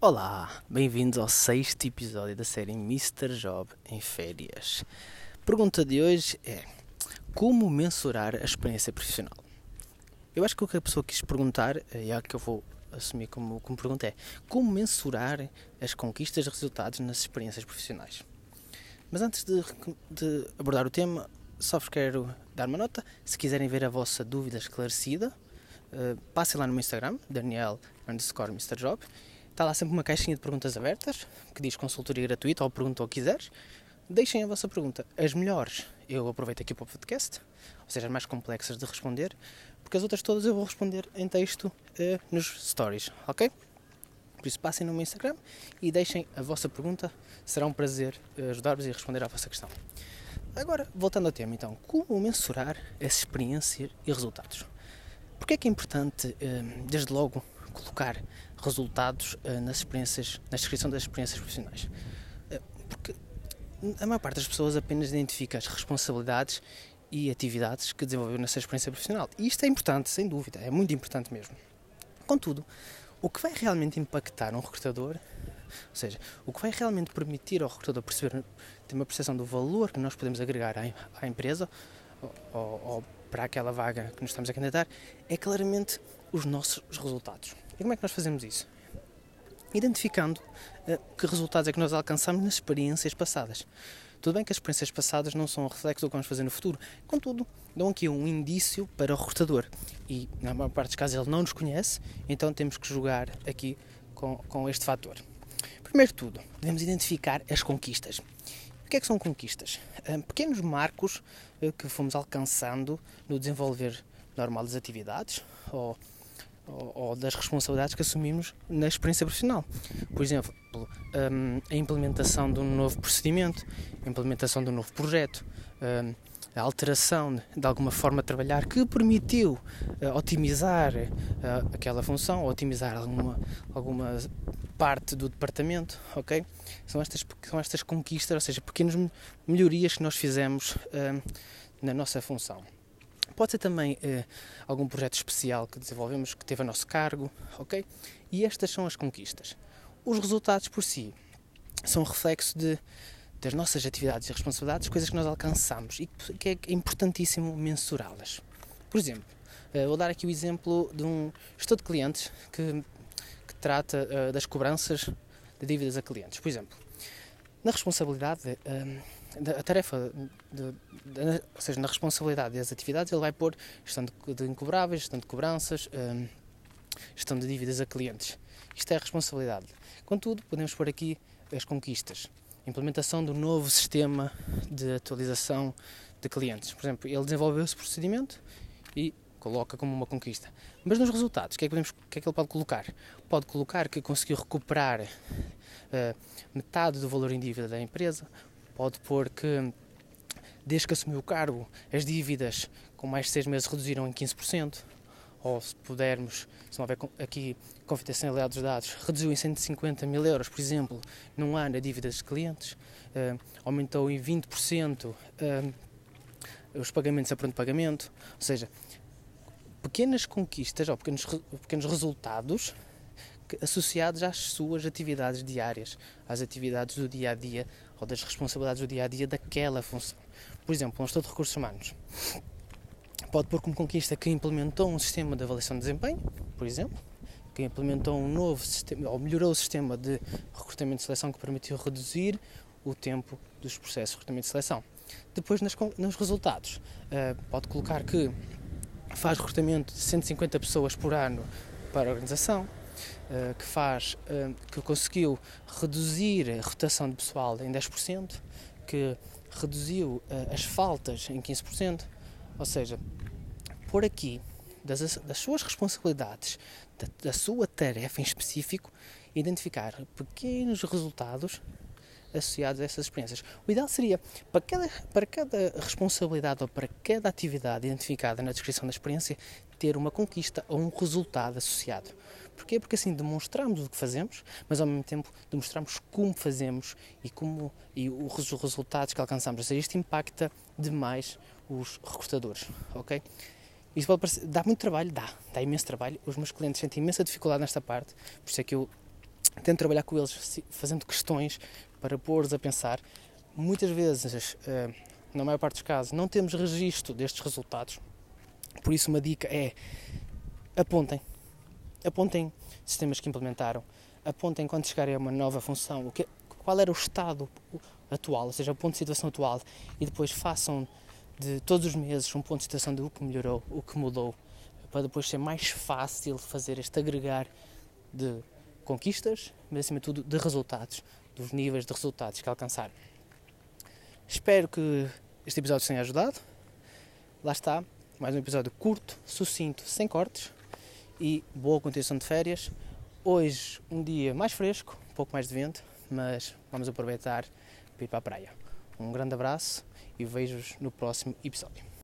Olá, bem-vindos ao sexto episódio da série Mr. Job em Férias. Pergunta de hoje é: Como mensurar a experiência profissional? Eu acho que o que a pessoa quis perguntar, e é a que eu vou assumir como, como pergunta, é: Como mensurar as conquistas e resultados nas experiências profissionais? Mas antes de, de abordar o tema, só vos quero dar uma nota. Se quiserem ver a vossa dúvida esclarecida, uh, passem lá no meu Instagram, Daniel underscore Mr. Job Está lá sempre uma caixinha de perguntas abertas que diz consultoria gratuita ou pergunta o que quiseres. Deixem a vossa pergunta. As melhores eu aproveito aqui para o podcast, ou seja, as mais complexas de responder, porque as outras todas eu vou responder em texto eh, nos stories, ok? Por isso passem no meu Instagram e deixem a vossa pergunta. Será um prazer eh, ajudar-vos e responder à vossa questão. Agora, voltando ao tema, então, como mensurar essa experiência e resultados? Porque é que é importante, eh, desde logo, colocar resultados uh, nas experiências, na descrição das experiências profissionais. Uh, porque a maior parte das pessoas apenas identifica as responsabilidades e atividades que desenvolveu nessa experiência profissional. E isto é importante, sem dúvida, é muito importante mesmo. Contudo, o que vai realmente impactar um recrutador, ou seja, o que vai realmente permitir ao recrutador perceber, ter uma percepção do valor que nós podemos agregar à, à empresa ou, ou, para aquela vaga que nos estamos a candidatar, é claramente os nossos resultados. E como é que nós fazemos isso? Identificando uh, que resultados é que nós alcançamos nas experiências passadas. Tudo bem que as experiências passadas não são um reflexo do que vamos fazer no futuro, contudo, dão aqui um indício para o recrutador. E, na maior parte dos casos, ele não nos conhece, então temos que jogar aqui com, com este fator. Primeiro de tudo, devemos identificar as conquistas. O que é que são conquistas? Uh, pequenos marcos uh, que fomos alcançando no desenvolver normal das atividades ou ou, ou, das responsabilidades que assumimos na experiência profissional. Por exemplo, um, a implementação de um novo procedimento, a implementação de um novo projeto, um, a alteração de alguma forma de trabalhar que permitiu uh, otimizar uh, aquela função, otimizar alguma, alguma parte do departamento, ok? São estas, são estas conquistas, ou seja, pequenas melhorias que nós fizemos uh, na nossa função. Pode ser também eh, algum projeto especial que desenvolvemos que teve a nosso cargo, ok? E estas são as conquistas. Os resultados por si são reflexo de, das nossas atividades e responsabilidades, coisas que nós alcançamos e que é importantíssimo mensurá-las. Por exemplo, eh, vou dar aqui o exemplo de um gestor de clientes que, que trata eh, das cobranças de dívidas a clientes. Por exemplo, na responsabilidade, a tarefa, de, de, ou seja, na responsabilidade das atividades, ele vai pôr gestão de, de incobráveis, gestão de cobranças, um, gestão de dívidas a clientes. Isto é a responsabilidade. Contudo, podemos pôr aqui as conquistas. Implementação do novo sistema de atualização de clientes. Por exemplo, ele desenvolveu esse procedimento e coloca como uma conquista. Mas nos resultados, o que é que, que, é que ele pode colocar? Pode colocar que conseguiu recuperar uh, metade do valor em dívida da empresa, pode pôr que, desde que assumiu o cargo, as dívidas com mais de seis meses reduziram em 15%, ou se pudermos, se não houver aqui confidencialidade dos dados, reduziu em 150 mil euros, por exemplo, num ano a dívidas de clientes, uh, aumentou em 20% uh, eh, os pagamentos a pronto pagamento, ou seja, pequenas conquistas ou pequenos, pequenos resultados associados às suas atividades diárias, às atividades do dia a dia ou das responsabilidades do dia a dia daquela função. Por exemplo, um gestor de recursos humanos pode pôr como conquista que implementou um sistema de avaliação de desempenho, por exemplo, que implementou um novo sistema ou melhorou o sistema de recrutamento de seleção que permitiu reduzir o tempo dos processos de recrutamento de seleção. Depois, nas, nos resultados, uh, pode colocar que faz recrutamento de 150 pessoas por ano para a organização, que faz, uh, que conseguiu reduzir a rotação de pessoal em 10%, que reduziu uh, as faltas em 15%, ou seja, por aqui das, das suas responsabilidades, da, da sua tarefa em específico, identificar pequenos resultados associados a essas experiências. O ideal seria, para cada, para cada responsabilidade ou para cada atividade identificada na descrição da experiência, ter uma conquista ou um resultado associado. Porquê? Porque assim demonstramos o que fazemos, mas ao mesmo tempo demonstramos como fazemos e, como, e os resultados que alcançamos. Ou seja, isto impacta demais os recrutadores, ok? Isso pode parecer, dá muito trabalho, dá, dá imenso trabalho. Os meus clientes sentem imensa dificuldade nesta parte, por isso é que eu tento trabalhar com eles fazendo questões para pôr-os a pensar. Muitas vezes, uh, na maior parte dos casos, não temos registro destes resultados. Por isso, uma dica é apontem. Apontem sistemas que implementaram. Apontem quando chegarem a uma nova função, o que, qual era o estado atual, ou seja, o ponto de situação atual, e depois façam de todos os meses um ponto de situação do que melhorou, o que mudou, para depois ser mais fácil fazer este agregar de conquistas, mas acima de tudo de resultados, dos níveis de resultados que alcançaram. Espero que este episódio tenha ajudado. Lá está, mais um episódio curto, sucinto, sem cortes e boa continuação de férias. Hoje um dia mais fresco, um pouco mais de vento, mas vamos aproveitar para ir para a praia. Um grande abraço e vejo-vos no próximo episódio.